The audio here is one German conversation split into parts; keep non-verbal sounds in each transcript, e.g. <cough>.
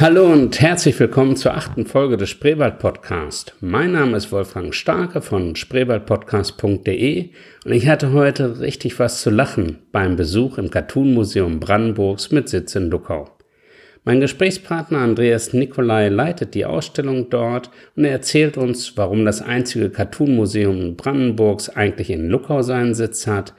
Hallo und herzlich willkommen zur achten Folge des Spreewald Podcast. Mein Name ist Wolfgang Starke von spreewaldpodcast.de und ich hatte heute richtig was zu lachen beim Besuch im Cartoon Museum Brandenburgs mit Sitz in Luckau. Mein Gesprächspartner Andreas Nikolai leitet die Ausstellung dort und er erzählt uns, warum das einzige Cartoon-Museum Brandenburgs eigentlich in Luckau seinen Sitz hat,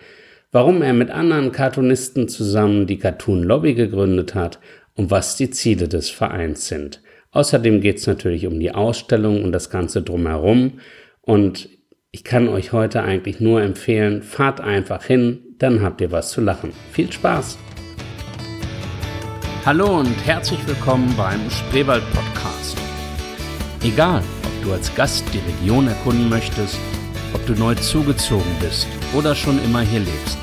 warum er mit anderen Cartoonisten zusammen die Cartoon Lobby gegründet hat und was die Ziele des Vereins sind. Außerdem geht es natürlich um die Ausstellung und das Ganze drumherum. Und ich kann euch heute eigentlich nur empfehlen, fahrt einfach hin, dann habt ihr was zu lachen. Viel Spaß! Hallo und herzlich willkommen beim Spreewald Podcast. Egal, ob du als Gast die Region erkunden möchtest, ob du neu zugezogen bist oder schon immer hier lebst.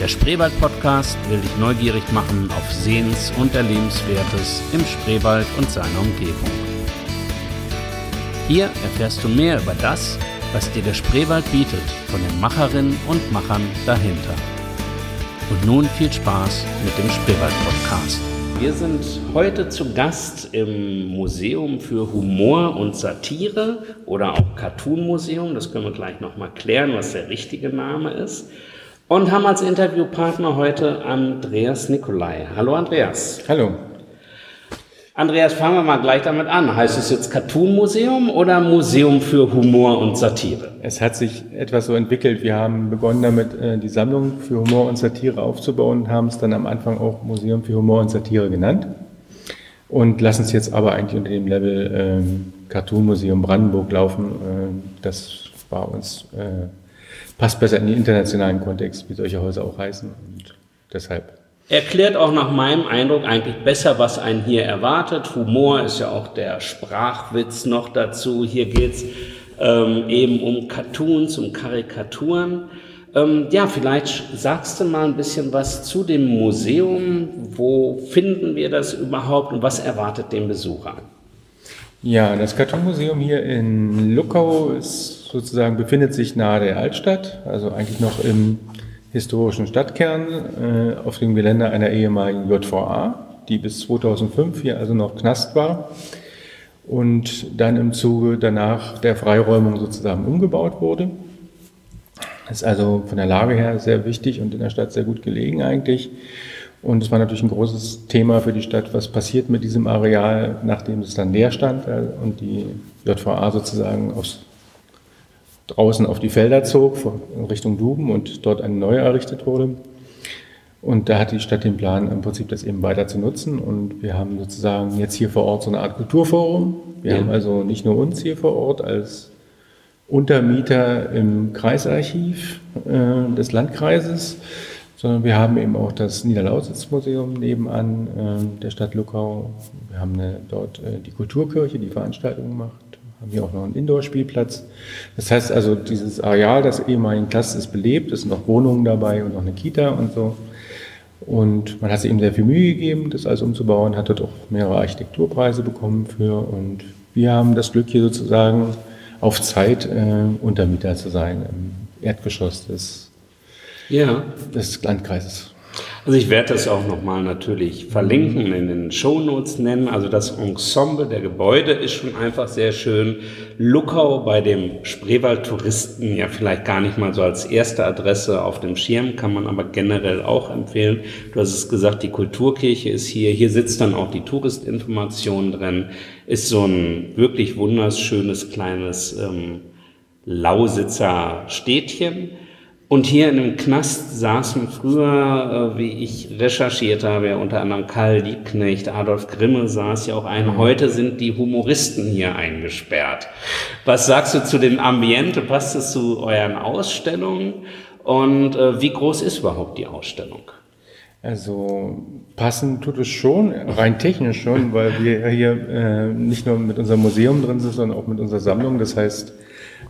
Der Spreewald Podcast will dich neugierig machen auf Sehens- und Erlebenswertes im Spreewald und seiner Umgebung. Hier erfährst du mehr über das, was dir der Spreewald bietet, von den Macherinnen und Machern dahinter. Und nun viel Spaß mit dem Spreewald-Podcast. Wir sind heute zu Gast im Museum für Humor und Satire oder auch Cartoon Museum. Das können wir gleich nochmal klären, was der richtige Name ist. Und haben als Interviewpartner heute Andreas Nikolai. Hallo Andreas. Hallo. Andreas, fangen wir mal gleich damit an. Heißt es jetzt Cartoon Museum oder Museum für Humor und Satire? Es hat sich etwas so entwickelt. Wir haben begonnen damit, äh, die Sammlung für Humor und Satire aufzubauen und haben es dann am Anfang auch Museum für Humor und Satire genannt. Und lassen es jetzt aber eigentlich unter dem Level ähm, Cartoon Museum Brandenburg laufen. Ähm, das war uns, äh, passt besser in den internationalen Kontext, wie solche Häuser auch heißen. Und deshalb Erklärt auch nach meinem Eindruck eigentlich besser, was einen hier erwartet. Humor ist ja auch der Sprachwitz noch dazu. Hier geht's ähm, eben um Cartoons, um Karikaturen. Ähm, ja, vielleicht sagst du mal ein bisschen was zu dem Museum. Wo finden wir das überhaupt und was erwartet den Besucher? Ja, das Cartoon-Museum hier in Luckau ist sozusagen befindet sich nahe der Altstadt, also eigentlich noch im historischen Stadtkern äh, auf dem Gelände einer ehemaligen JVA, die bis 2005 hier also noch Knast war und dann im Zuge danach der Freiräumung sozusagen umgebaut wurde. Ist also von der Lage her sehr wichtig und in der Stadt sehr gut gelegen eigentlich. Und es war natürlich ein großes Thema für die Stadt, was passiert mit diesem Areal, nachdem es dann leer stand äh, und die JVA sozusagen aufs draußen auf die Felder zog, in Richtung Duben und dort eine neue errichtet wurde. Und da hat die Stadt den Plan, im Prinzip das eben weiter zu nutzen. Und wir haben sozusagen jetzt hier vor Ort so eine Art Kulturforum. Wir ja. haben also nicht nur uns hier vor Ort als Untermieter im Kreisarchiv äh, des Landkreises, sondern wir haben eben auch das Niederlausitz-Museum nebenan äh, der Stadt Luckau. Wir haben eine, dort äh, die Kulturkirche, die Veranstaltungen macht haben hier auch noch einen Indoor-Spielplatz. Das heißt also, dieses Areal des ehemaligen Clusters ist belebt, es sind noch Wohnungen dabei und noch eine Kita und so. Und man hat sich eben sehr viel Mühe gegeben, das alles umzubauen, hat dort auch mehrere Architekturpreise bekommen für. Und wir haben das Glück hier sozusagen auf Zeit äh, Untermieter zu sein im Erdgeschoss des, ja. des Landkreises. Also ich werde das auch nochmal natürlich verlinken, in den Shownotes nennen. Also das Ensemble der Gebäude ist schon einfach sehr schön. Luckau bei dem Spreewald-Touristen ja vielleicht gar nicht mal so als erste Adresse auf dem Schirm, kann man aber generell auch empfehlen. Du hast es gesagt, die Kulturkirche ist hier. Hier sitzt dann auch die Touristinformation drin. Ist so ein wirklich wunderschönes kleines ähm, Lausitzer Städtchen und hier in dem Knast saßen früher, äh, wie ich recherchiert habe, ja unter anderem Karl Liebknecht, Adolf Grimme saß ja auch ein. Mhm. Heute sind die Humoristen hier eingesperrt. Was sagst du zu dem Ambiente? Passt es zu euren Ausstellungen? Und äh, wie groß ist überhaupt die Ausstellung? Also passend tut es schon, rein technisch schon, weil wir hier äh, nicht nur mit unserem Museum drin sind, sondern auch mit unserer Sammlung. Das heißt,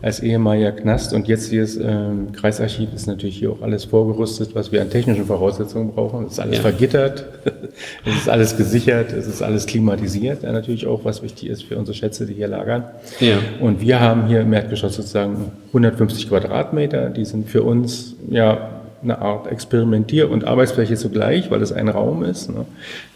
als ehemaliger Knast und jetzt hier ist ähm, Kreisarchiv ist natürlich hier auch alles vorgerüstet, was wir an technischen Voraussetzungen brauchen. Es ist alles ja. vergittert, <laughs> es ist alles gesichert, es ist alles klimatisiert, ja, natürlich auch, was wichtig ist für unsere Schätze, die hier lagern. Ja. Und wir haben hier im Erdgeschoss sozusagen 150 Quadratmeter, die sind für uns ja eine Art Experimentier- und Arbeitsfläche zugleich, weil es ein Raum ist. Ne?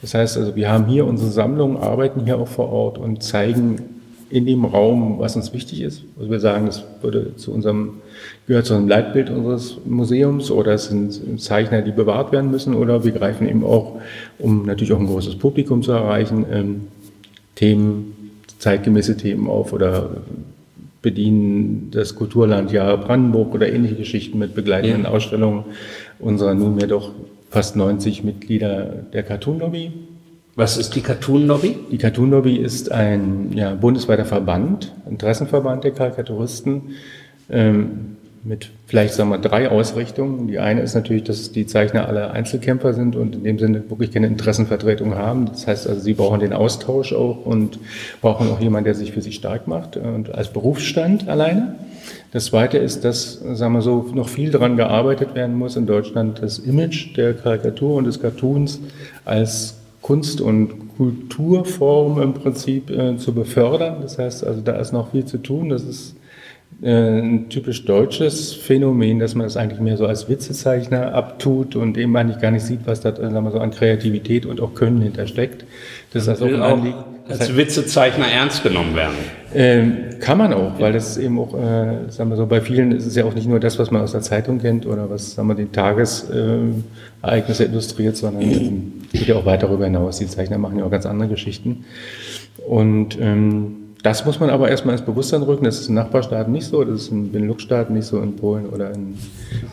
Das heißt also, wir haben hier unsere Sammlung, arbeiten hier auch vor Ort und zeigen in dem Raum, was uns wichtig ist. Also wir sagen, das würde zu unserem, gehört zu einem Leitbild unseres Museums oder es sind Zeichner, die bewahrt werden müssen oder wir greifen eben auch, um natürlich auch ein großes Publikum zu erreichen, ähm, Themen, zeitgemäße Themen auf oder bedienen das Kulturlandjahr Brandenburg oder ähnliche Geschichten mit begleitenden ja. Ausstellungen unserer nunmehr doch fast 90 Mitglieder der Cartoon Lobby. Was ist die Cartoon Lobby? Die Cartoon Lobby ist ein ja, bundesweiter Verband, Interessenverband der Karikaturisten, ähm, mit vielleicht sagen wir drei Ausrichtungen. Die eine ist natürlich, dass die Zeichner alle Einzelkämpfer sind und in dem Sinne wirklich keine Interessenvertretung haben. Das heißt also, sie brauchen den Austausch auch und brauchen auch jemanden, der sich für sie stark macht und als Berufsstand alleine. Das zweite ist, dass, sagen wir so, noch viel daran gearbeitet werden muss in Deutschland, das Image der Karikatur und des Cartoons als Kunst- und Kulturform im Prinzip äh, zu befördern. Das heißt also, da ist noch viel zu tun. Das ist ein typisch deutsches Phänomen, dass man das eigentlich mehr so als Witzezeichner abtut und eben eigentlich gar nicht sieht, was da sagen wir so, an Kreativität und auch Können hintersteckt. Das ist also auch ein Anliegen. Als Witzezeichner ernst genommen werden. Ähm, kann man auch, weil das eben auch, äh, sagen wir so, bei vielen ist es ja auch nicht nur das, was man aus der Zeitung kennt oder was, sagen wir, die Tagesereignisse äh, illustriert, sondern <clears throat> ähm, geht ja auch weiter darüber hinaus. Die Zeichner machen ja auch ganz andere Geschichten. Und ähm, das muss man aber erstmal ins Bewusstsein rücken. Das ist in Nachbarstaaten nicht so, das ist in Benelux-Staaten nicht so, in Polen oder in,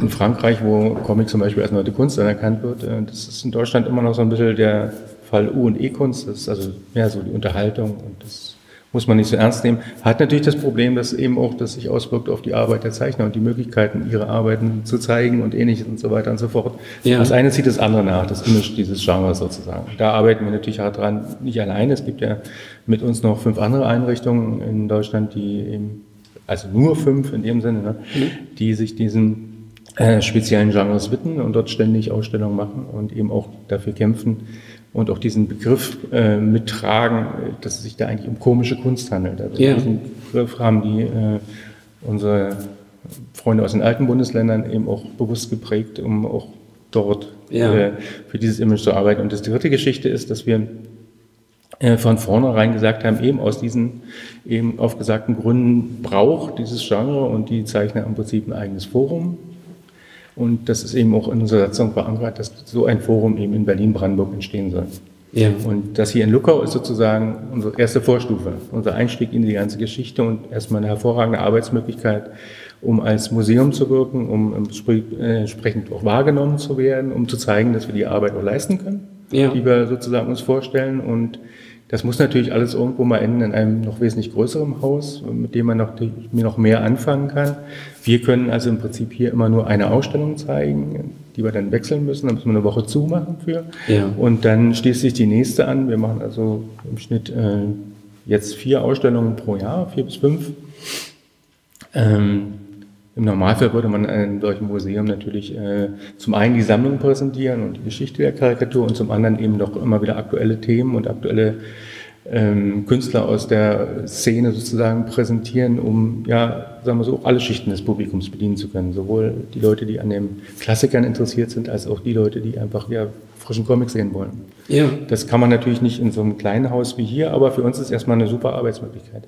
in, Frankreich, wo Comic zum Beispiel als neue Kunst anerkannt wird. Äh, das ist in Deutschland immer noch so ein bisschen der Fall U- und E-Kunst. Das ist also mehr so die Unterhaltung und das muss man nicht so ernst nehmen. Hat natürlich das Problem, dass eben auch das sich auswirkt auf die Arbeit der Zeichner und die Möglichkeiten, ihre Arbeiten zu zeigen und ähnliches und so weiter und so fort. Ja. Das eine zieht das andere nach, das Image dieses Genres sozusagen. Da arbeiten wir natürlich hart dran, nicht alleine. Es gibt ja mit uns noch fünf andere Einrichtungen in Deutschland, die eben, also nur fünf in dem Sinne, ne, mhm. die sich diesen äh, speziellen Genres widmen und dort ständig Ausstellungen machen und eben auch dafür kämpfen, und auch diesen Begriff äh, mittragen, dass es sich da eigentlich um komische Kunst handelt. Also ja. diesen Begriff haben die äh, unsere Freunde aus den alten Bundesländern eben auch bewusst geprägt, um auch dort ja. äh, für dieses Image zu arbeiten. Und das dritte Geschichte ist, dass wir äh, von vornherein gesagt haben, eben aus diesen eben aufgesagten Gründen braucht dieses Genre und die zeichnen im Prinzip ein eigenes Forum und das ist eben auch in unserer Satzung verankert, dass so ein Forum eben in Berlin-Brandenburg entstehen soll. Ja. Und das hier in Luckau ist sozusagen unsere erste Vorstufe, unser Einstieg in die ganze Geschichte und erstmal eine hervorragende Arbeitsmöglichkeit, um als Museum zu wirken, um entsprechend auch wahrgenommen zu werden, um zu zeigen, dass wir die Arbeit auch leisten können, ja. die wir sozusagen uns vorstellen. Und das muss natürlich alles irgendwo mal enden in einem noch wesentlich größeren Haus, mit dem man noch, noch mehr anfangen kann. Wir können also im Prinzip hier immer nur eine Ausstellung zeigen, die wir dann wechseln müssen. Da müssen wir eine Woche zumachen für. Ja. Und dann schließt sich die nächste an. Wir machen also im Schnitt äh, jetzt vier Ausstellungen pro Jahr, vier bis fünf. Ähm, Im Normalfall würde man in solchem Museum natürlich äh, zum einen die Sammlung präsentieren und die Geschichte der Karikatur und zum anderen eben doch immer wieder aktuelle Themen und aktuelle ähm, Künstler aus der Szene sozusagen präsentieren, um ja, sagen wir so, alle Schichten des Publikums bedienen zu können. Sowohl die Leute, die an den Klassikern interessiert sind, als auch die Leute, die einfach ja, frischen Comics sehen wollen. Ja. Das kann man natürlich nicht in so einem kleinen Haus wie hier, aber für uns ist erstmal eine super Arbeitsmöglichkeit.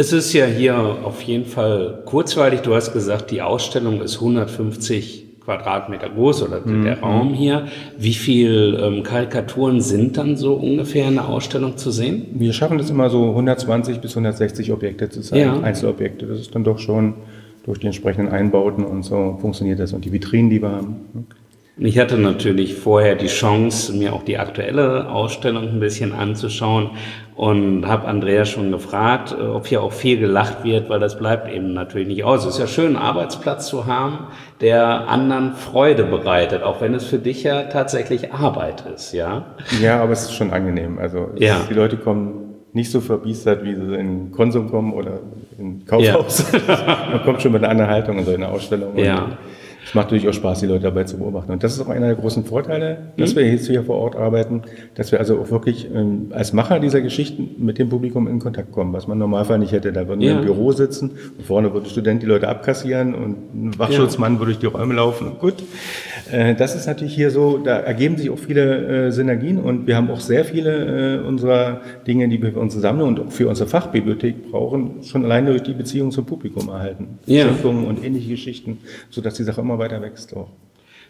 Es ist ja hier auf jeden Fall kurzweilig. Du hast gesagt, die Ausstellung ist 150 Quadratmeter groß oder mhm. der Raum hier. Wie viel ähm, Karikaturen sind dann so ungefähr in der Ausstellung zu sehen? Wir schaffen es immer so 120 bis 160 Objekte zu zeigen, ja. Einzelobjekte. Das ist dann doch schon durch die entsprechenden Einbauten und so funktioniert das und die Vitrinen, die wir haben. Ich hatte natürlich vorher die Chance, mir auch die aktuelle Ausstellung ein bisschen anzuschauen und habe Andrea schon gefragt, äh, ob hier auch viel gelacht wird, weil das bleibt eben natürlich nicht aus. Es ist ja schön, einen Arbeitsplatz zu haben, der anderen Freude bereitet, auch wenn es für dich ja tatsächlich Arbeit ist, ja? Ja, aber es ist schon angenehm. Also ja. die Leute kommen nicht so verbiestert, wie sie in Konsum kommen oder in Kaufhaus. Ja. <laughs> Man kommt schon mit einer anderen Haltung in so eine Ausstellung. Ja. Es macht natürlich auch Spaß, die Leute dabei zu beobachten. Und das ist auch einer der großen Vorteile, dass mhm. wir jetzt hier vor Ort arbeiten, dass wir also auch wirklich ähm, als Macher dieser Geschichten mit dem Publikum in Kontakt kommen, was man im Normalfall nicht hätte. Da würden ja. wir im Büro sitzen und vorne würde ein Student die Leute abkassieren und ein Wachschutzmann ja. würde durch die Räume laufen. Gut, das ist natürlich hier so, da ergeben sich auch viele äh, Synergien und wir haben auch sehr viele äh, unserer Dinge, die wir für unsere Sammlung und für unsere Fachbibliothek brauchen, schon alleine durch die Beziehung zum Publikum erhalten. Ja. und ähnliche Geschichten, sodass die Sache immer weiter wächst. Auch.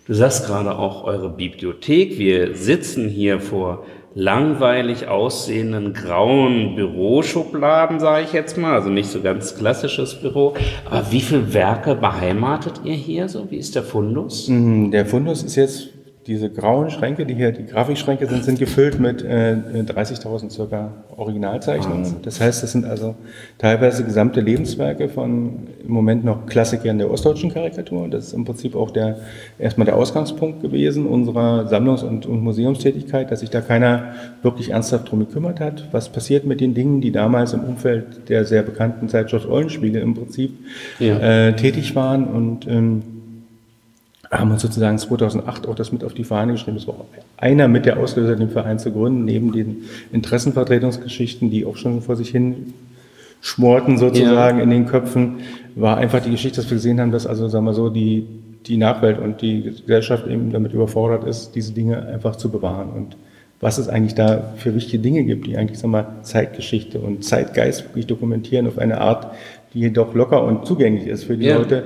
Du sagst gerade auch eure Bibliothek. Wir sitzen hier vor langweilig aussehenden grauen Büroschubladen, sage ich jetzt mal. Also nicht so ganz klassisches Büro. Aber wie viele Werke beheimatet ihr hier so? Wie ist der Fundus? Mhm, der Fundus ist jetzt diese grauen Schränke, die hier die Grafikschränke sind, sind gefüllt mit äh, 30.000 circa Originalzeichnungen. Ah. Das heißt, das sind also teilweise gesamte Lebenswerke von im Moment noch Klassikern der ostdeutschen Karikatur. Das ist im Prinzip auch der erstmal der Ausgangspunkt gewesen unserer Sammlungs- und, und Museumstätigkeit, dass sich da keiner wirklich ernsthaft drum gekümmert hat. Was passiert mit den Dingen, die damals im Umfeld der sehr bekannten Zeitschrift Eulenspiegel im Prinzip ja. äh, tätig waren und ähm, haben uns sozusagen 2008 auch das mit auf die Fahne geschrieben. Das war einer mit der Auslöser, den Verein zu gründen, neben den Interessenvertretungsgeschichten, die auch schon vor sich hin schmorten sozusagen ja. in den Köpfen, war einfach die Geschichte, dass wir gesehen haben, dass also, sagen wir so, die, die Nachwelt und die Gesellschaft eben damit überfordert ist, diese Dinge einfach zu bewahren und was es eigentlich da für wichtige Dinge gibt, die eigentlich, sagen wir, Zeitgeschichte und Zeitgeist wirklich dokumentieren auf eine Art, die jedoch locker und zugänglich ist für die ja. Leute.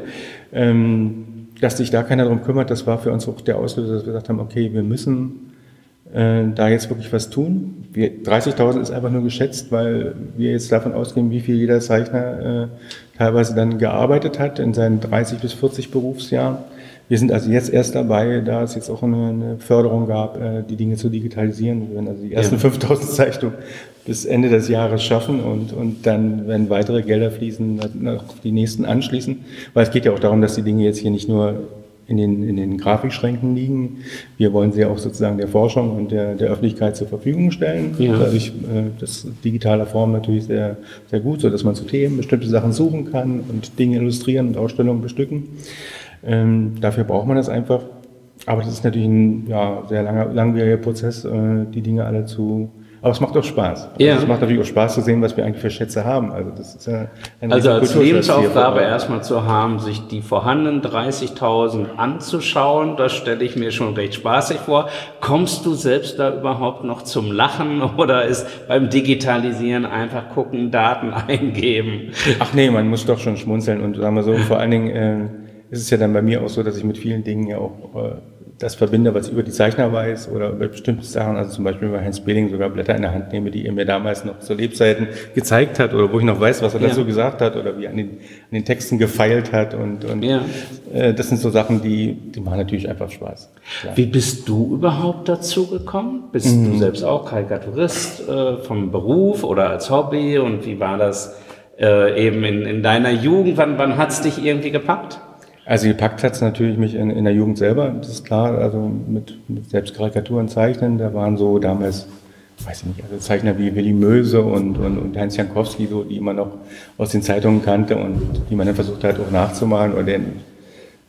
Ähm, dass sich da keiner darum kümmert, das war für uns auch der Auslöser, dass wir gesagt haben, okay, wir müssen äh, da jetzt wirklich was tun. 30.000 ist einfach nur geschätzt, weil wir jetzt davon ausgehen, wie viel jeder Zeichner äh, teilweise dann gearbeitet hat in seinen 30 bis 40 Berufsjahren. Wir sind also jetzt erst dabei, da es jetzt auch eine, eine Förderung gab, äh, die Dinge zu digitalisieren. Wir werden also die ersten ja. 5000 Zeichnungen bis Ende des Jahres schaffen und, und dann, wenn weitere Gelder fließen, noch die nächsten anschließen. Weil es geht ja auch darum, dass die Dinge jetzt hier nicht nur in den, in den Grafikschränken liegen. Wir wollen sie auch sozusagen der Forschung und der, der Öffentlichkeit zur Verfügung stellen. Ja. Dadurch äh, das digitaler Form natürlich sehr, sehr gut, so dass man zu Themen bestimmte Sachen suchen kann und Dinge illustrieren und Ausstellungen bestücken. Ähm, dafür braucht man das einfach. Aber das ist natürlich ein ja, sehr langer, langwieriger Prozess, äh, die Dinge alle zu aber es macht auch Spaß. Also ja. Es macht natürlich auch Spaß zu sehen, was wir eigentlich für Schätze haben. Also das ist ja ein Also als Lebensaufgabe erstmal zu haben, sich die vorhandenen 30.000 anzuschauen, das stelle ich mir schon recht spaßig vor. Kommst du selbst da überhaupt noch zum Lachen <laughs> oder ist beim Digitalisieren einfach gucken, Daten <laughs> eingeben? Ach nee, man muss doch schon schmunzeln und sagen wir so, vor allen Dingen äh, ist es ja dann bei mir auch so, dass ich mit vielen Dingen ja auch äh, das verbinde, was ich über die Zeichner weiß oder über bestimmte Sachen, also zum Beispiel bei Heinz Behling sogar Blätter in der Hand nehme, die er mir damals noch zu Lebzeiten gezeigt hat oder wo ich noch weiß, was er ja. dazu gesagt hat oder wie er an den, an den Texten gefeilt hat und, und ja. äh, das sind so Sachen, die, die machen natürlich einfach Spaß. Klar. Wie bist du überhaupt dazu gekommen? Bist mhm. du selbst auch Karikaturist äh, vom Beruf oder als Hobby und wie war das äh, eben in, in deiner Jugend? Wann, wann hat es dich irgendwie gepackt? Also gepackt hat es natürlich mich in, in, der Jugend selber, das ist klar, also mit, mit selbst Karikaturen zeichnen, da waren so damals, weiß ich nicht, also Zeichner wie Willy Möse und, und, und Heinz Jankowski, so, die man noch aus den Zeitungen kannte und die man dann versucht hat auch nachzumalen oder den,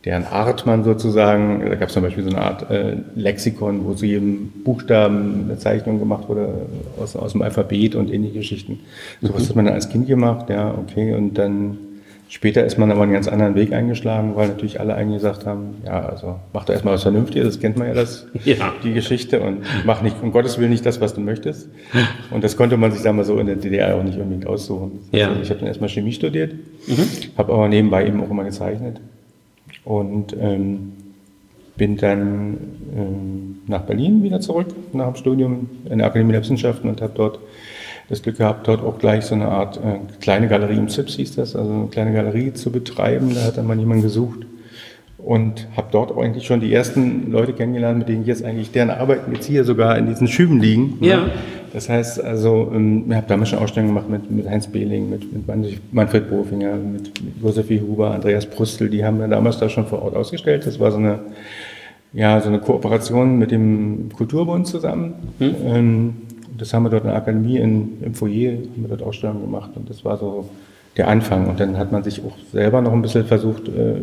deren Art man sozusagen, da gab es zum Beispiel so eine Art äh, Lexikon, wo zu jedem Buchstaben eine Zeichnung gemacht wurde aus, aus dem Alphabet und ähnliche Geschichten. So was mhm. hat man dann als Kind gemacht, ja, okay, und dann Später ist man aber einen ganz anderen Weg eingeschlagen, weil natürlich alle eigentlich gesagt haben, ja, also mach doch erstmal was Vernünftiges, das kennt man ja, das, <laughs> ja. die Geschichte und mach nicht, um Gottes Willen nicht das, was du möchtest. Und das konnte man sich, sagen wir so, in der DDR auch nicht unbedingt aussuchen. Ja. Also ich habe dann erstmal Chemie studiert, mhm. habe aber nebenbei eben auch immer gezeichnet und ähm, bin dann ähm, nach Berlin wieder zurück, nach dem Studium in der Akademie der Wissenschaften und habe dort das Glück gehabt, dort auch gleich so eine Art äh, kleine Galerie im ZIPS hieß das, also eine kleine Galerie zu betreiben. Da hat dann mal jemand gesucht und habe dort auch eigentlich schon die ersten Leute kennengelernt, mit denen ich jetzt eigentlich deren Arbeiten jetzt hier sogar in diesen Schüben liegen. Ne? Ja. Das heißt also, ähm, ich habe damals schon Ausstellungen gemacht mit, mit Heinz Behling, mit, mit Manfred Bofinger, mit, mit Josephine Huber, Andreas Brüstel, die haben wir damals da schon vor Ort ausgestellt. Das war so eine, ja, so eine Kooperation mit dem Kulturbund zusammen. Hm. Ähm, das haben wir dort in der Akademie in, im Foyer, haben wir dort Ausstellungen gemacht und das war so der Anfang. Und dann hat man sich auch selber noch ein bisschen versucht, äh,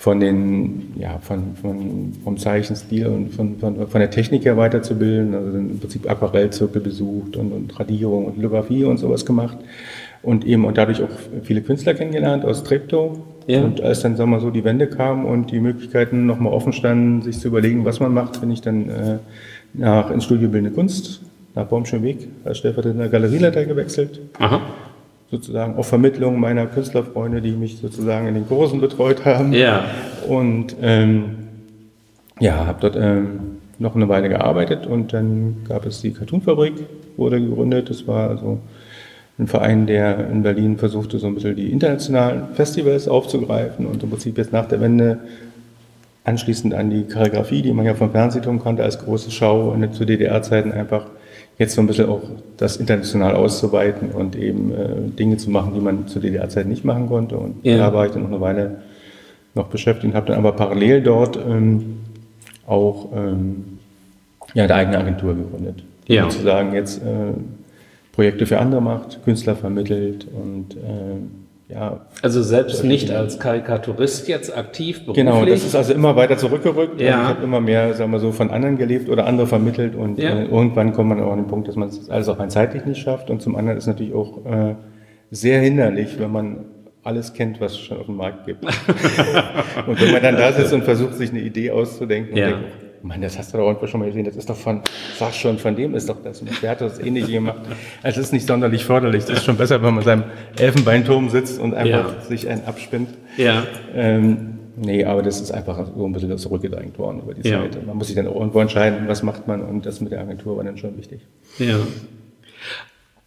von den, ja, von, von, vom Zeichenstil und von, von, von der Technik her weiterzubilden. Also im Prinzip Aquarellzirkel besucht und, und Radierung und Lithografie und sowas gemacht. Und eben und dadurch auch viele Künstler kennengelernt aus Treptow. Ja. Und als dann, sagen wir so, die Wende kam und die Möglichkeiten nochmal offen standen, sich zu überlegen, was man macht, bin ich dann äh, nach ins Studio Bildende Kunst, nach Baumschön Weg, als stellvertretender Galerieleiter gewechselt. Aha sozusagen auf Vermittlung meiner Künstlerfreunde, die mich sozusagen in den Kursen betreut haben. Ja. Und ähm, ja, habe dort ähm, noch eine Weile gearbeitet und dann gab es die Cartoonfabrik, wurde gegründet. Das war also ein Verein, der in Berlin versuchte, so ein bisschen die internationalen Festivals aufzugreifen und im Prinzip jetzt nach der Wende anschließend an die Choreografie, die man ja vom Fernsehturm kannte, als große Schau zu DDR-Zeiten einfach jetzt so ein bisschen auch das international auszuweiten und eben äh, Dinge zu machen, die man zu DDR-Zeit nicht machen konnte. Und ja. da war ich dann noch eine Weile noch beschäftigt und habe dann aber parallel dort ähm, auch ähm, ja, eine eigene Agentur gegründet, die ja. sozusagen jetzt äh, Projekte für andere macht, Künstler vermittelt und äh, ja. Also selbst nicht als Karikaturist jetzt aktiv beruflich? Genau, das ist also immer weiter zurückgerückt. Ja. Ich habe immer mehr, sagen wir so, von anderen gelebt oder andere vermittelt und ja. äh, irgendwann kommt man auch an den Punkt, dass man es alles auch ein zeitlich nicht schafft und zum anderen ist natürlich auch äh, sehr hinderlich, wenn man alles kennt, was es schon auf dem Markt gibt. <laughs> und wenn man dann da sitzt und versucht, sich eine Idee auszudenken ja. und denkt, Mann, das hast du doch irgendwo schon mal gesehen, das ist doch von, sag schon, von dem ist doch das. Und der hat das ähnlich gemacht. Also es ist nicht sonderlich förderlich. Es ist schon besser, wenn man in seinem Elfenbeinturm sitzt und einfach ja. sich einen abspinnt. Ja. Ähm, nee, aber das ist einfach so ein bisschen zurückgedrängt worden über die ja. Zeit. Man muss sich dann auch irgendwo entscheiden, was macht man und das mit der Agentur war dann schon wichtig. Ja.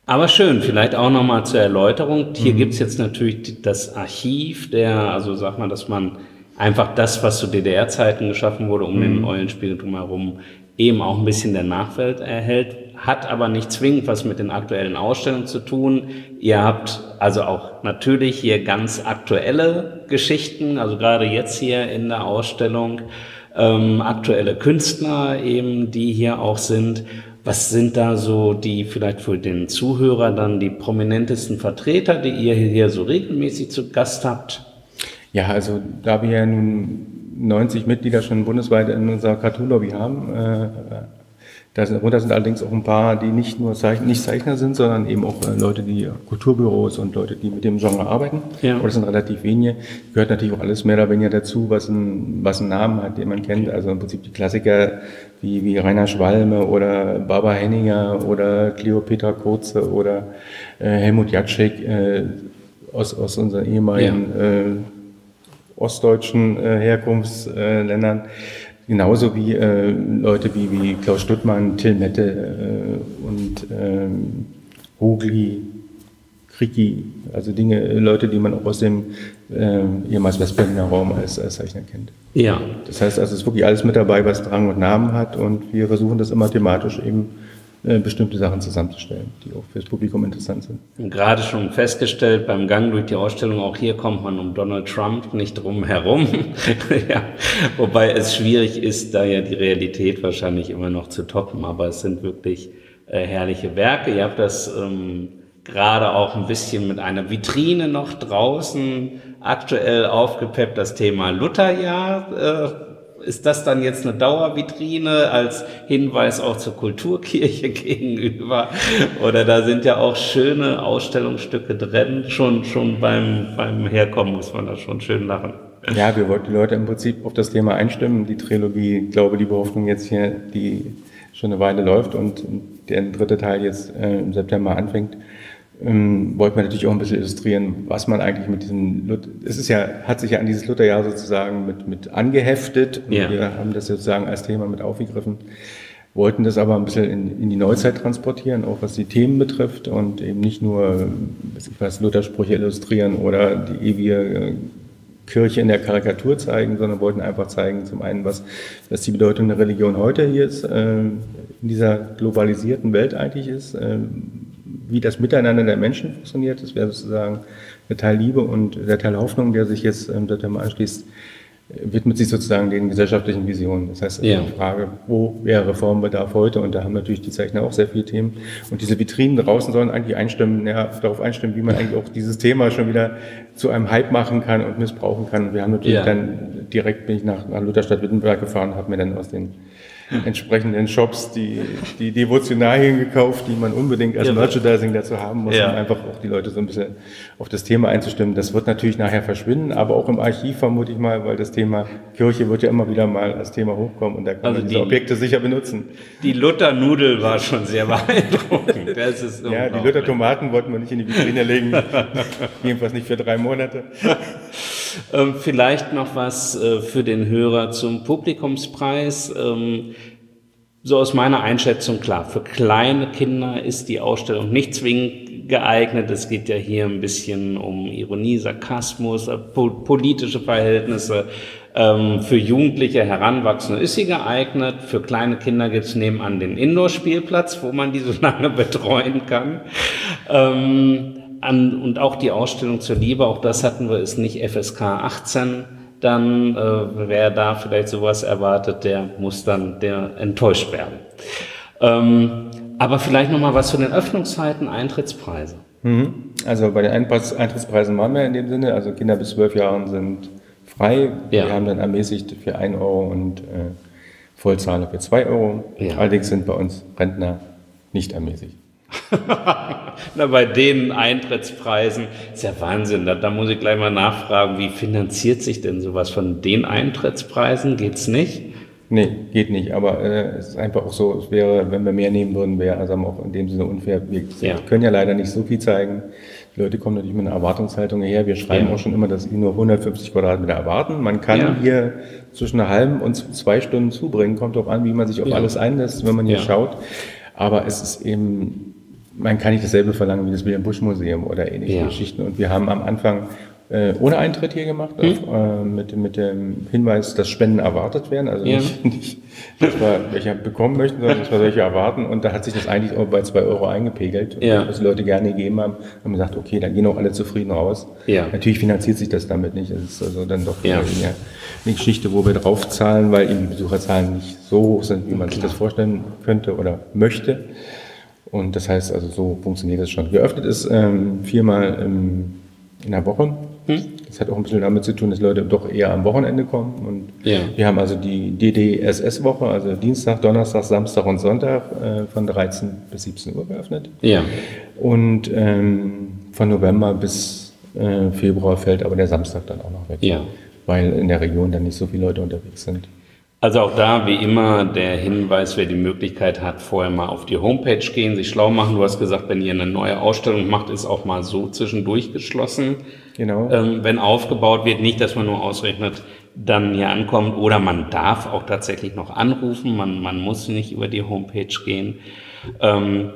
Aber schön, vielleicht auch nochmal zur Erläuterung. Hier mhm. gibt's jetzt natürlich das Archiv der, also sag mal, dass man einfach das, was zu DDR-Zeiten geschaffen wurde, um mhm. den Eulenspiegel drumherum, eben auch ein bisschen der Nachwelt erhält, hat aber nicht zwingend was mit den aktuellen Ausstellungen zu tun. Ihr habt also auch natürlich hier ganz aktuelle Geschichten, also gerade jetzt hier in der Ausstellung, ähm, aktuelle Künstler eben, die hier auch sind. Was sind da so die vielleicht für den Zuhörer dann die prominentesten Vertreter, die ihr hier so regelmäßig zu Gast habt? Ja, also da wir ja nun 90 Mitglieder schon bundesweit in unserer Cartoon-Lobby haben, äh, darunter sind allerdings auch ein paar, die nicht nur Zeichner, nicht Zeichner sind, sondern eben auch äh, Leute, die Kulturbüros und Leute, die mit dem Genre arbeiten. Ja. Aber das sind relativ wenige. Gehört natürlich auch alles mehr oder weniger dazu, was, ein, was einen Namen hat, den man kennt. Also im Prinzip die Klassiker wie, wie Rainer Schwalme oder Barbara Henninger oder Cleopatra Kurze oder äh, Helmut Jatschik äh, aus, aus unseren ehemaligen äh, ostdeutschen äh, Herkunftsländern. Genauso wie äh, Leute wie, wie Klaus Stuttmann, Till Mette äh, und ähm, Hogli, Kriki, also Dinge, Leute, die man auch aus dem äh, ehemals Westberliner Raum als, als Zeichner kennt. Ja. Das heißt also, es ist wirklich alles mit dabei, was Drang und Namen hat und wir versuchen das immer thematisch eben äh, bestimmte Sachen zusammenzustellen, die auch fürs Publikum interessant sind. Und gerade schon festgestellt beim Gang durch die Ausstellung, auch hier kommt man um Donald Trump nicht drum herum. <laughs> ja, wobei es schwierig ist, da ja die Realität wahrscheinlich immer noch zu toppen, aber es sind wirklich äh, herrliche Werke. Ihr habt das ähm, gerade auch ein bisschen mit einer Vitrine noch draußen aktuell aufgepeppt, das Thema Lutherjahr. Äh, ist das dann jetzt eine Dauervitrine als Hinweis auch zur Kulturkirche <laughs> gegenüber? Oder da sind ja auch schöne Ausstellungsstücke drin. Schon, schon beim, beim Herkommen muss man da schon schön lachen. Ja, wir wollten die Leute im Prinzip auf das Thema einstimmen. Die Trilogie Glaube, Liebe, Hoffnung jetzt hier, die schon eine Weile läuft und der dritte Teil jetzt äh, im September anfängt ähm, wollte man natürlich auch ein bisschen illustrieren, was man eigentlich mit diesem, es ist ja, hat sich ja an dieses Lutherjahr sozusagen mit, mit angeheftet und ja. wir haben das sozusagen als Thema mit aufgegriffen, wollten das aber ein bisschen in, in die Neuzeit transportieren, auch was die Themen betrifft und eben nicht nur, was ich weiß, Luthersprüche illustrieren oder die ewige äh, Kirche in der Karikatur zeigen, sondern wollten einfach zeigen, zum einen, was, was die Bedeutung der Religion heute hier ist, äh, in dieser globalisierten Welt eigentlich ist, äh, wie das Miteinander der Menschen funktioniert. Das wäre sozusagen der Teil Liebe und der Teil Hoffnung, der sich jetzt im September anschließt, widmet sich sozusagen den gesellschaftlichen Visionen. Das heißt, ja. die Frage, wo wäre Reformbedarf heute? Und da haben natürlich die Zeichner auch sehr viele Themen. Und diese Vitrinen draußen sollen eigentlich einstimmen, ja, darauf einstimmen, wie man eigentlich auch dieses Thema schon wieder zu einem Hype machen kann und missbrauchen kann. Wir haben natürlich ja. dann direkt bin ich nach, nach Lutherstadt Wittenberg gefahren habe mir dann aus den <laughs> entsprechenden Shops die, die Devotionalien gekauft, die man unbedingt als ja, Merchandising dazu haben muss, ja. um einfach auch die Leute so ein bisschen auf das Thema einzustimmen. Das wird natürlich nachher verschwinden, aber auch im Archiv vermute ich mal, weil das Thema Kirche wird ja immer wieder mal als Thema hochkommen und da kann also man diese die, Objekte sicher benutzen. Die Luther-Nudel war schon sehr beeindruckend. <laughs> ja, die Luther-Tomaten wollten wir nicht in die Vitrine legen, <laughs> jedenfalls nicht für drei Monate. Ähm, vielleicht noch was äh, für den Hörer zum Publikumspreis. Ähm, so aus meiner Einschätzung klar, für kleine Kinder ist die Ausstellung nicht zwingend geeignet. Es geht ja hier ein bisschen um Ironie, Sarkasmus, äh, politische Verhältnisse. Ähm, für Jugendliche, Heranwachsende ist sie geeignet. Für kleine Kinder gibt es nebenan den Indoor-Spielplatz, wo man die so <laughs> lange betreuen kann. Ähm, an, und auch die Ausstellung zur Liebe, auch das hatten wir, ist nicht FSK 18. Dann, äh, wer da vielleicht sowas erwartet, der muss dann der enttäuscht werden. Ähm, aber vielleicht nochmal was zu den Öffnungszeiten, Eintrittspreise. Mhm. Also bei den Eintrittspreisen waren wir in dem Sinne, also Kinder bis zwölf Jahren sind frei. Ja. Wir haben dann ermäßigt für ein Euro und äh, Vollzahler für zwei Euro. Ja. Allerdings sind bei uns Rentner nicht ermäßigt. <laughs> Na, bei den Eintrittspreisen ist ja Wahnsinn. Da, da, muss ich gleich mal nachfragen, wie finanziert sich denn sowas von den Eintrittspreisen? Geht's nicht? Nee, geht nicht. Aber äh, es ist einfach auch so, es wäre, wenn wir mehr nehmen würden, wäre also auch in dem Sinne unfair. Wir ja. können ja leider nicht so viel zeigen. Die Leute kommen natürlich mit einer Erwartungshaltung her. Wir schreiben ja. auch schon immer, dass sie nur 150 Quadratmeter erwarten. Man kann ja. hier zwischen einer halben und zwei Stunden zubringen. Kommt auch an, wie man sich auf alles einlässt, wenn man hier schaut. Aber es ist eben man kann nicht dasselbe verlangen wie das Wilhelm Busch Museum oder ähnliche ja. Geschichten. Und wir haben am Anfang äh, ohne Eintritt hier gemacht, hm. auf, äh, mit, mit dem Hinweis, dass Spenden erwartet werden. Also ja. nicht, <laughs> nicht, dass wir welche bekommen möchten, sondern dass wir solche erwarten. Und da hat sich das eigentlich auch bei zwei Euro eingepegelt. Ja. was die Leute gerne gegeben haben, haben gesagt, okay, dann gehen auch alle zufrieden raus. Ja. Natürlich finanziert sich das damit nicht. Es ist also dann doch ja. eine, eine Geschichte, wo wir draufzahlen, weil eben die Besucherzahlen nicht so hoch sind, wie man sich das vorstellen könnte oder möchte. Und das heißt also, so funktioniert das schon. Geöffnet ist ähm, viermal im, in der Woche. Hm? Das hat auch ein bisschen damit zu tun, dass Leute doch eher am Wochenende kommen. Und ja. wir haben also die DDSS-Woche, also Dienstag, Donnerstag, Samstag und Sonntag äh, von 13 bis 17 Uhr geöffnet. Ja. Und ähm, von November bis äh, Februar fällt aber der Samstag dann auch noch weg. Ja. Weil in der Region dann nicht so viele Leute unterwegs sind. Also auch da, wie immer, der Hinweis, wer die Möglichkeit hat, vorher mal auf die Homepage gehen, sich schlau machen. Du hast gesagt, wenn ihr eine neue Ausstellung macht, ist auch mal so zwischendurch geschlossen. Genau. Ähm, wenn aufgebaut wird, nicht, dass man nur ausrechnet, dann hier ankommt oder man darf auch tatsächlich noch anrufen. Man, man muss nicht über die Homepage gehen. Ähm,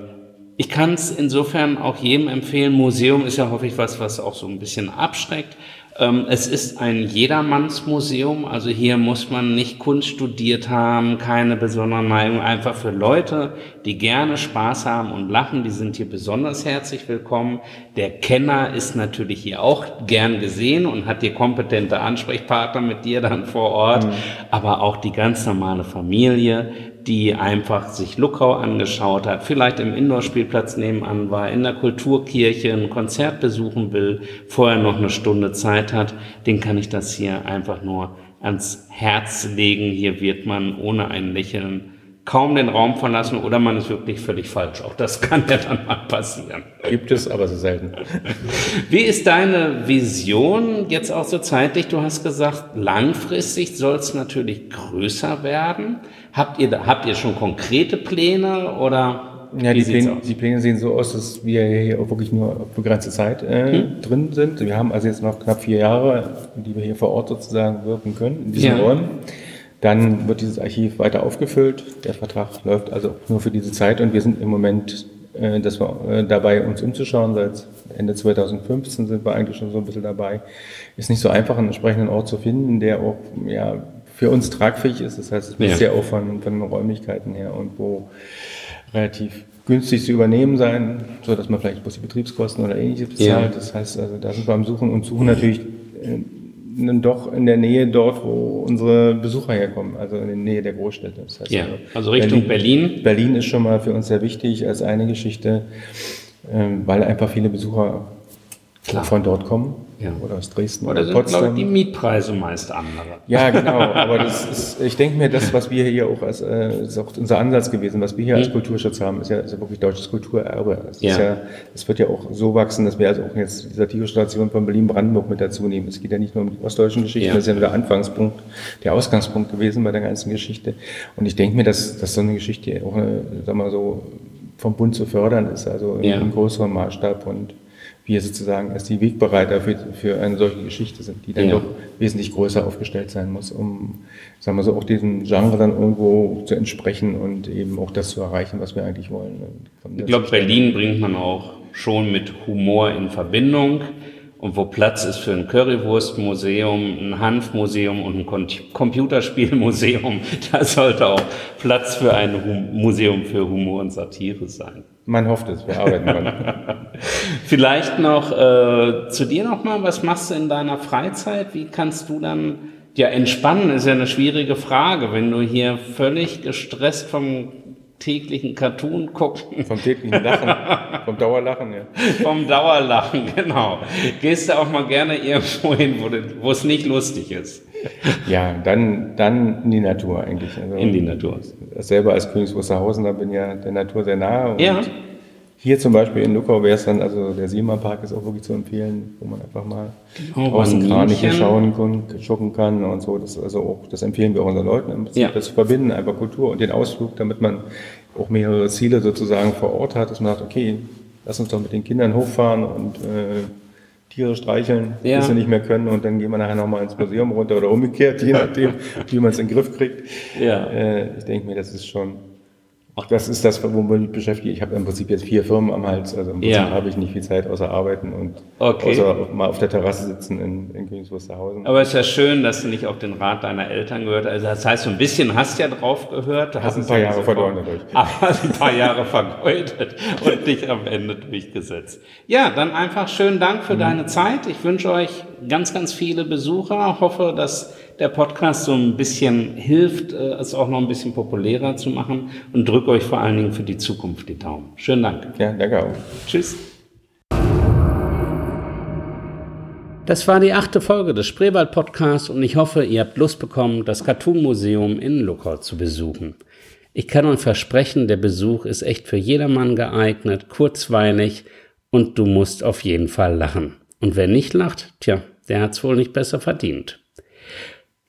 ich kann es insofern auch jedem empfehlen. Museum ist ja häufig was, was auch so ein bisschen abschreckt. Ähm, es ist ein Jedermannsmuseum, also hier muss man nicht Kunst studiert haben, keine besonderen Neigung, einfach für Leute, die gerne Spaß haben und lachen, die sind hier besonders herzlich willkommen. Der Kenner ist natürlich hier auch gern gesehen und hat hier kompetente Ansprechpartner mit dir dann vor Ort, mhm. aber auch die ganz normale Familie, die einfach sich Luckau angeschaut hat, vielleicht im Indoor-Spielplatz nebenan war, in der Kulturkirche ein Konzert besuchen will, vorher noch eine Stunde Zeit hat, den kann ich das hier einfach nur ans Herz legen. Hier wird man ohne ein Lächeln kaum den Raum verlassen oder man ist wirklich völlig falsch. Auch das <laughs> kann ja dann mal passieren. Gibt es, aber so selten. Wie ist deine Vision jetzt auch so zeitlich? Du hast gesagt, langfristig soll es natürlich größer werden. Habt ihr, habt ihr schon konkrete Pläne oder ja, die Pläne, die Pläne, sehen so aus, dass wir hier wirklich nur auf begrenzte Zeit äh, hm. drin sind. Wir haben also jetzt noch knapp vier Jahre, die wir hier vor Ort sozusagen wirken können, in diesen ja. Räumen. Dann wird dieses Archiv weiter aufgefüllt. Der Vertrag läuft also nur für diese Zeit und wir sind im Moment äh, wir, äh, dabei, uns umzuschauen. Seit Ende 2015 sind wir eigentlich schon so ein bisschen dabei. Ist nicht so einfach, einen entsprechenden Ort zu finden, der auch ja, für uns tragfähig ist. Das heißt, es muss ja, ja auch von, von Räumlichkeiten her irgendwo relativ günstig zu übernehmen sein, so dass man vielleicht bloß die Betriebskosten oder ähnliches bezahlt. Ja. Das heißt, also da sind wir am Suchen und suchen natürlich äh, doch in der Nähe dort, wo unsere Besucher herkommen, also in der Nähe der Großstädte. Das heißt, ja, also Richtung Berlin, Berlin. Berlin ist schon mal für uns sehr wichtig als eine Geschichte, ähm, weil einfach viele Besucher Klar. von dort kommen. Ja. Oder aus Dresden oder, oder sind, Potsdam. Die Mietpreise meist andere. Ja, genau. <laughs> Aber das ist, ich denke mir, das, was wir hier auch als, äh, ist auch unser Ansatz gewesen, was wir hier mhm. als Kulturschutz haben, ist ja, ist ja wirklich deutsches Kulturerbe. Es, ja. ja, es wird ja auch so wachsen, dass wir also auch jetzt die Satirestation von Berlin-Brandenburg mit dazu nehmen. Es geht ja nicht nur um die ostdeutschen Geschichten, das ist ja nur der Anfangspunkt, der Ausgangspunkt gewesen bei der ganzen Geschichte. Und ich denke mir, dass, dass so eine Geschichte auch, eine, sag mal so, vom Bund zu fördern ist, also in größerem Maßstab und wir sozusagen als die Wegbereiter für, für eine solche Geschichte sind, die dann ja. doch wesentlich größer aufgestellt sein muss, um, sagen wir so, auch diesem Genre dann irgendwo zu entsprechen und eben auch das zu erreichen, was wir eigentlich wollen. Ich glaube, Berlin bringt man auch schon mit Humor in Verbindung. Und wo Platz ist für ein Currywurstmuseum, ein Hanfmuseum und ein Computerspielmuseum, <laughs> da sollte auch Platz für ein Museum für Humor und Satire sein. Man hofft es, wir arbeiten dran. <laughs> Vielleicht noch äh, zu dir nochmal, was machst du in deiner Freizeit? Wie kannst du dann ja entspannen? Ist ja eine schwierige Frage, wenn du hier völlig gestresst vom täglichen Cartoon gucken. Vom täglichen Lachen, vom Dauerlachen, ja. <laughs> vom Dauerlachen, genau. Gehst du auch mal gerne irgendwo hin, wo, es nicht lustig ist. Ja, dann, dann in die Natur eigentlich. Also in die Natur. Selber als Königs Wusterhausen, da bin ja der Natur sehr nahe. Ja. Hier zum Beispiel in Luckau wäre es dann, also der Siemann-Park ist auch wirklich zu empfehlen, wo man einfach mal genau, draußen Kraniche schauen kann, schucken kann und so. Das, also auch, das empfehlen wir auch unseren Leuten im Prinzip, ja. das zu verbinden, einfach Kultur und den Ausflug, damit man auch mehrere Ziele sozusagen vor Ort hat, dass man sagt, okay, lass uns doch mit den Kindern hochfahren und äh, Tiere streicheln, ja. bis sie nicht mehr können und dann gehen wir nachher nochmal ins Museum runter oder umgekehrt, je <laughs> nachdem, wie man es in den Griff kriegt. Ja. Äh, ich denke mir, das ist schon das ist das, womit ich mich beschäftige. Ich habe im Prinzip jetzt vier Firmen am Hals. Also im Prinzip ja. habe ich nicht viel Zeit außer arbeiten und okay. außer mal auf der Terrasse sitzen in, in Königs Wusterhausen. Aber es ist ja schön, dass du nicht auf den Rat deiner Eltern gehört hast. Also das heißt, so ein bisschen hast du ja drauf gehört. Du hast ein paar Jahre verloren dadurch. Aber ein paar Jahre vergeudet und dich am Ende durchgesetzt. Ja, dann einfach schönen Dank für mhm. deine Zeit. Ich wünsche euch ganz, ganz viele Besucher. Hoffe, dass der Podcast so ein bisschen hilft, äh, es auch noch ein bisschen populärer zu machen und drücke euch vor allen Dingen für die Zukunft die Daumen. Schönen Dank. Ja, danke auch. Tschüss. Das war die achte Folge des Spreewald Podcasts und ich hoffe, ihr habt Lust bekommen, das Cartoon Museum in Luckau zu besuchen. Ich kann euch versprechen, der Besuch ist echt für jedermann geeignet, kurzweilig und du musst auf jeden Fall lachen. Und wer nicht lacht, tja, der hat's wohl nicht besser verdient.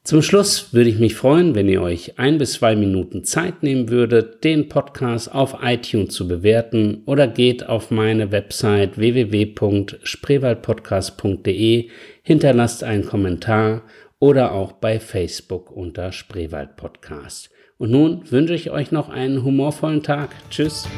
Zum Schluss würde ich mich freuen, wenn ihr euch ein bis zwei Minuten Zeit nehmen würdet, den Podcast auf iTunes zu bewerten oder geht auf meine Website www.spreewaldpodcast.de, hinterlasst einen Kommentar oder auch bei Facebook unter Spreewald Podcast. Und nun wünsche ich euch noch einen humorvollen Tag. Tschüss.